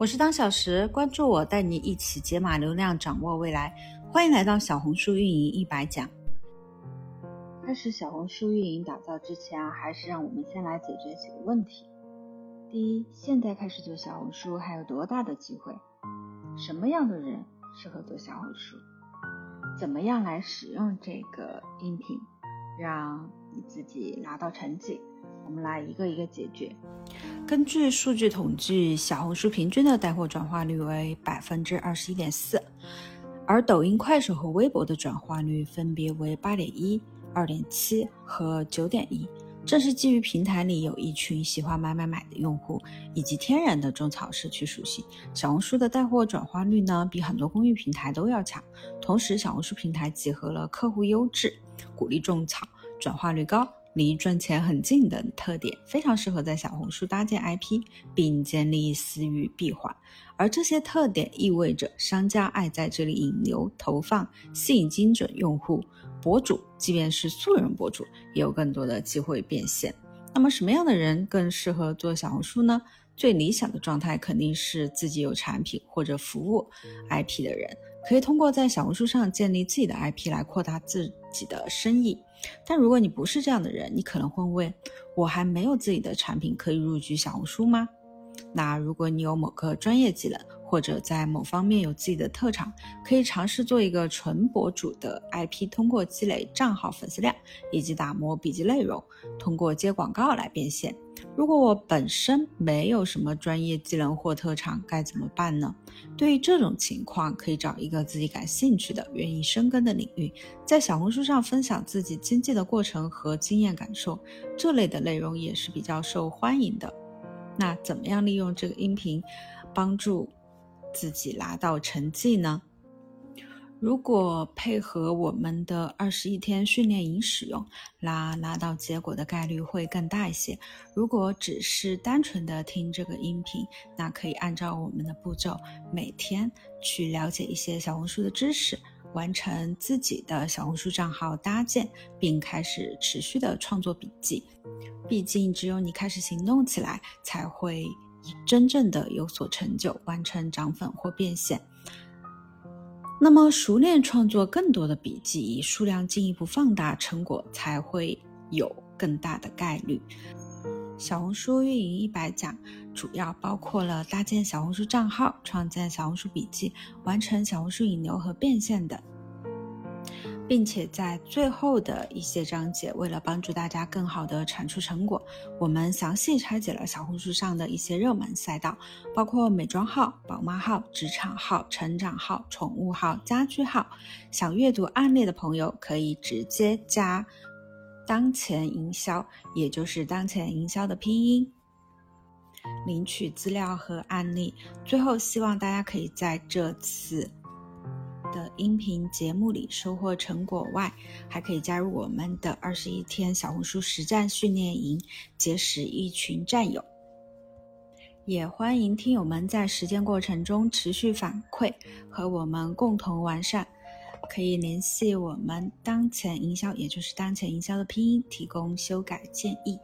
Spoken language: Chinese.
我是当小时，关注我，带你一起解码流量，掌握未来。欢迎来到小红书运营一百讲。开始小红书运营打造之前啊，还是让我们先来解决几个问题。第一，现在开始做小红书还有多大的机会？什么样的人适合做小红书？怎么样来使用这个音频，让你自己拿到成绩？我们来一个一个解决。根据数据统计，小红书平均的带货转化率为百分之二十一点四，而抖音、快手和微博的转化率分别为八点一、二点七和九点一。正是基于平台里有一群喜欢买买买的用户，以及天然的种草社区属性。小红书的带货转化率呢，比很多公域平台都要强。同时，小红书平台集合了客户优质、鼓励种草、转化率高。离赚钱很近的特点，非常适合在小红书搭建 IP，并建立私域闭环。而这些特点意味着商家爱在这里引流投放，吸引精准用户。博主即便是素人博主，也有更多的机会变现。那么，什么样的人更适合做小红书呢？最理想的状态肯定是自己有产品或者服务 IP 的人，可以通过在小红书上建立自己的 IP 来扩大自自己的生意。但如果你不是这样的人，你可能会问：我还没有自己的产品可以入局小红书吗？那如果你有某个专业技能，或者在某方面有自己的特长，可以尝试做一个纯博主的 IP，通过积累账号粉丝量以及打磨笔记内容，通过接广告来变现。如果我本身没有什么专业技能或特长，该怎么办呢？对于这种情况，可以找一个自己感兴趣的、愿意深耕的领域，在小红书上分享自己经济的过程和经验感受，这类的内容也是比较受欢迎的。那怎么样利用这个音频帮助？自己拿到成绩呢？如果配合我们的二十一天训练营使用，那拿到结果的概率会更大一些。如果只是单纯的听这个音频，那可以按照我们的步骤，每天去了解一些小红书的知识，完成自己的小红书账号搭建，并开始持续的创作笔记。毕竟，只有你开始行动起来，才会。真正的有所成就，完成涨粉或变现。那么，熟练创作更多的笔记，以数量进一步放大成果，才会有更大的概率。小红书运营一百讲，主要包括了搭建小红书账号、创建小红书笔记、完成小红书引流和变现等。并且在最后的一些章节，为了帮助大家更好的产出成果，我们详细拆解了小红书上的一些热门赛道，包括美妆号、宝妈号、职场号、成长号、宠物号、家居号。想阅读案例的朋友可以直接加当前营销，也就是当前营销的拼音，领取资料和案例。最后，希望大家可以在这次。的音频节目里收获成果外，还可以加入我们的二十一天小红书实战训练营，结识一群战友。也欢迎听友们在实践过程中持续反馈，和我们共同完善。可以联系我们当前营销，也就是当前营销的拼音，提供修改建议。